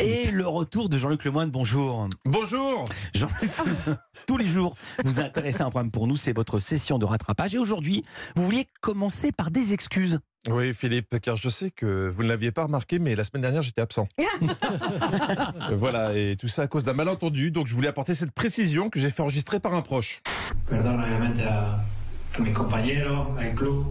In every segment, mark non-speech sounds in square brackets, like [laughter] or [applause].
Et le retour de Jean-Luc Lemoyne, bonjour. Bonjour Jean... [laughs] Tous les jours, vous intéressez à un problème pour nous, c'est votre session de rattrapage. Et aujourd'hui, vous vouliez commencer par des excuses. Oui, Philippe, car je sais que vous ne l'aviez pas remarqué, mais la semaine dernière, j'étais absent. [laughs] Voilà, et tout ça à cause d'un malentendu, donc je voulais apporter cette précision que j'ai fait enregistrer par un proche. Perdón, obviamente, a, a mis compañeros, al club.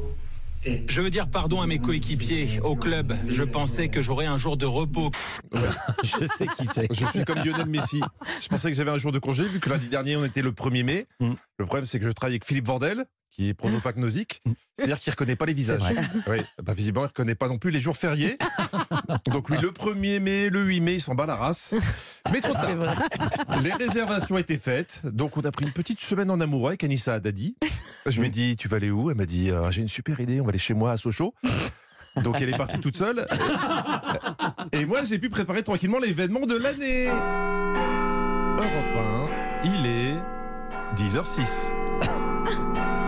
Je veux dire pardon à mes coéquipiers au club. Je pensais que j'aurais un jour de repos. [laughs] Je sais qui c'est. Je suis comme Lionel Messi. Je pensais que j'avais un jour de congé, vu que lundi dernier, on était le 1er mai. Mm. Le problème, c'est que je travaille avec Philippe Vordel, qui est prosopagnosique, [laughs] c'est-à-dire qu'il ne reconnaît pas les visages. Oui, bah, visiblement, il ne reconnaît pas non plus les jours fériés. [laughs] Donc lui, le 1er mai, le 8 mai, il s'en bat la race. Mais trop tard. Les réservations étaient faites, donc on a pris une petite semaine en amoureux avec Anissa Haddadi. Je lui ai dit, tu vas aller où? Elle m'a dit, Ah, j'ai une super idée, on va aller chez moi à Sochaux. Donc elle est partie toute seule. Et moi, j'ai pu préparer tranquillement l'événement de l'année. Europe 1, il est 10h06.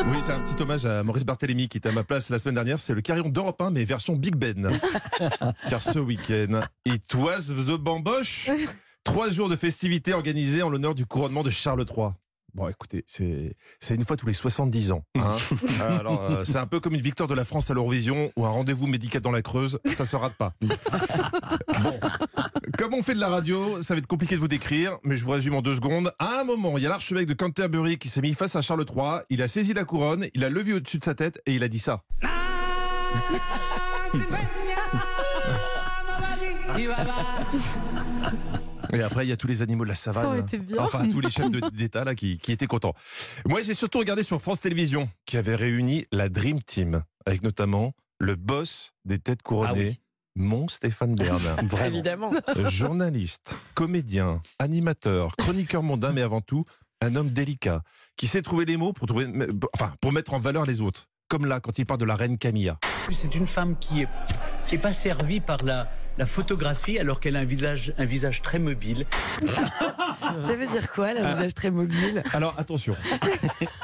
Oui, c'est un petit hommage à Maurice Barthélémy qui était à ma place la semaine dernière. C'est le carillon d'Europe 1, mais version Big Ben. [laughs] Car ce week-end, it was the bamboche. Trois jours de festivités organisés en l'honneur du couronnement de Charles III. Bon, écoutez, c'est une fois tous les 70 ans. hein. [laughs] Euh, Alors, euh, c'est un peu comme une victoire de la France à l'Eurovision ou un rendez-vous médical dans la Creuse, ça se rate pas. [laughs] Bon, comme on fait de la radio, ça va être compliqué de vous décrire, mais je vous résume en deux secondes. À un moment, il y a l'archevêque de Canterbury qui s'est mis face à Charles III, il a saisi la couronne, il a levé au-dessus de sa tête et il a dit ça. [laughs] Et après, il y a tous les animaux de la savane. Ça aurait été bien. Enfin, tous les chefs [laughs] d'État là qui, qui étaient contents. Moi, j'ai surtout regardé sur France Télévisions, qui avait réuni la Dream Team, avec notamment le boss des têtes couronnées, Ah oui. mon Stéphane Bern. [laughs] Vraiment. Évidemment. Euh, Journaliste, comédien, animateur, chroniqueur mondain, mais avant tout, un homme délicat, qui sait trouver les mots pour, trouver, enfin, pour mettre en valeur les autres. Comme là, quand il parle de la reine Camilla. C'est une femme qui est, qui est pas servie par la, la photographie alors qu'elle a un visage, un visage très mobile. [laughs] Ça veut dire quoi, le visage très mobile? Alors attention,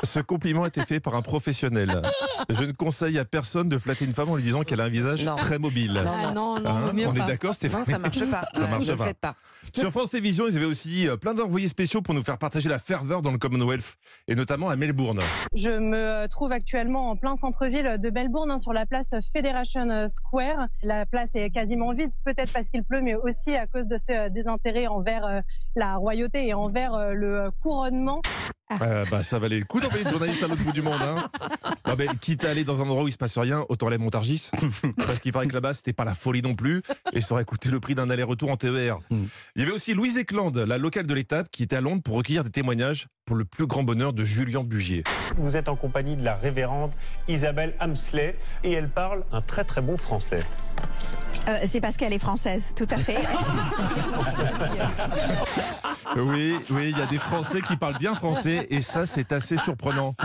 ce compliment a été fait par un professionnel. Je ne conseille à personne de flatter une femme en lui disant qu'elle a un visage Non. très mobile. Non, Ah non, non, Hein, vaut mieux on est d'accord, Stéphane Non, ça marche pas. Ça marche ne le pas. pas. Sur France Télévisions, ils avaient aussi euh, plein d'envoyés spéciaux pour nous faire partager la ferveur dans le Commonwealth, et notamment à Melbourne. Je me trouve actuellement en plein centre-ville de Melbourne, hein, sur la place Federation Square. La place est quasiment vide, peut-être parce qu'il pleut, mais aussi à cause de ce euh, désintérêt envers euh, la royauté et envers euh, le couronnement. Euh, bah, ça valait le coup d'envoyer une journaliste à l'autre bout du monde. Hein. [laughs] Non, mais quitte à aller dans un endroit où il se passe rien, autant aller à Montargis. [laughs] Parce qu'il paraît que là-bas, c'était pas la folie non plus. Et ça aurait coûté le prix d'un aller-retour en TER. Mm. Il y avait aussi Louise Eklund, la locale de l'étape, qui était à Londres pour recueillir des témoignages pour le plus grand bonheur de Julien Bugier. Vous êtes en compagnie de la révérende Isabelle Hamsley et elle parle un très très bon français. Euh, c'est parce qu'elle est française, tout à fait. [laughs] Oui, oui, il y a des Français qui parlent bien français et ça, c'est assez surprenant.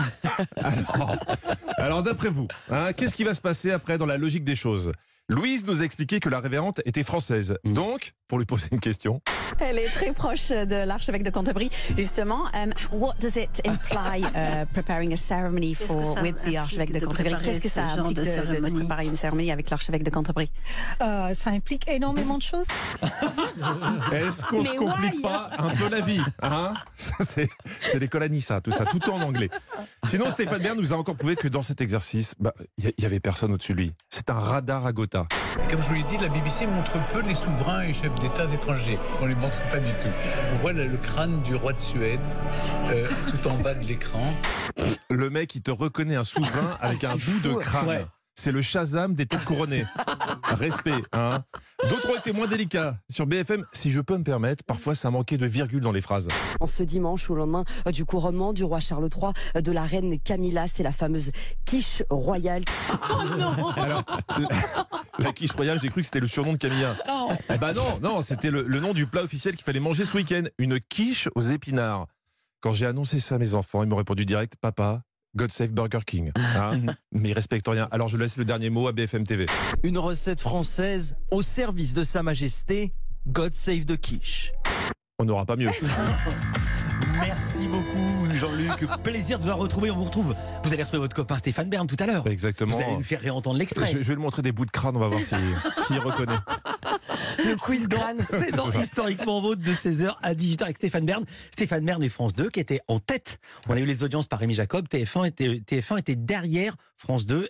Alors, d'après vous, hein, qu'est-ce qui va se passer après dans la logique des choses? Louise nous a expliqué que la révérende était française. Donc, pour lui poser une question, Elle est très proche de l'archevêque de Canterbury. Justement, um, what does it imply [laughs] uh, preparing a ceremony Qu'est-ce que for ça with the archevêque de implique de Canterbury? préparer Qu'est-ce que ça implique de préparer une cérémonie avec l'archevêque de Canterbury? Euh, ça implique énormément de choses. [laughs] est-ce qu'on se complique why? pas un peu la vie hein? [laughs] Ça, C'est c'est l'école Anissa, tout ça, tout en anglais. Sinon, Stéphane Bern nous a encore prouvé que dans cet exercice, bah, il y, y avait personne au-dessus de lui. C'est un radar à Gotha. Comme je vous l'ai dit, la BBC montre peu les souverains et chefs d'État étrangers. On les montre pas du tout. On voit le, le crâne du roi de Suède euh, tout en bas de l'écran. Le mec, il te reconnaît un souverain avec un bout de crâne. Ouais. C'est le Shazam des têtes couronnées. Respect, hein. D'autres ont été moins délicats. Sur BFM, si je peux me permettre, parfois ça manquait de virgule dans les phrases. En ce dimanche, au lendemain euh, du couronnement du roi Charles III, euh, de la reine Camilla, c'est la fameuse quiche royale. Alors, [laughs] la, la quiche royale, j'ai cru que c'était le surnom de Camilla. Eh ben non, non, c'était le, le nom du plat officiel qu'il fallait manger ce week-end. Une quiche aux épinards. Quand j'ai annoncé ça à mes enfants, ils m'ont répondu direct, papa, God save Burger King. Hein? Mais ils respectent rien. Alors je laisse le dernier mot à BFM TV. Une recette française au service de Sa Majesté, God Save the Quiche. On n'aura pas mieux. [laughs] Merci beaucoup, Jean-Luc. Plaisir de vous retrouver. On vous retrouve. Vous allez retrouver votre copain Stéphane Bern tout à l'heure. Exactement. Vous allez lui faire réentendre l'extrait. Je, vais lui montrer des bouts de crâne. On va voir s'il [laughs] si, si reconnaît. Le quiz crâne. C'est dans [laughs] Historiquement Vôtre de 16h à 18h avec Stéphane Bern. Stéphane Bern et France 2 qui étaient en tête. On a eu les audiences par Rémi Jacob. TF1 était, TF1 était derrière France 2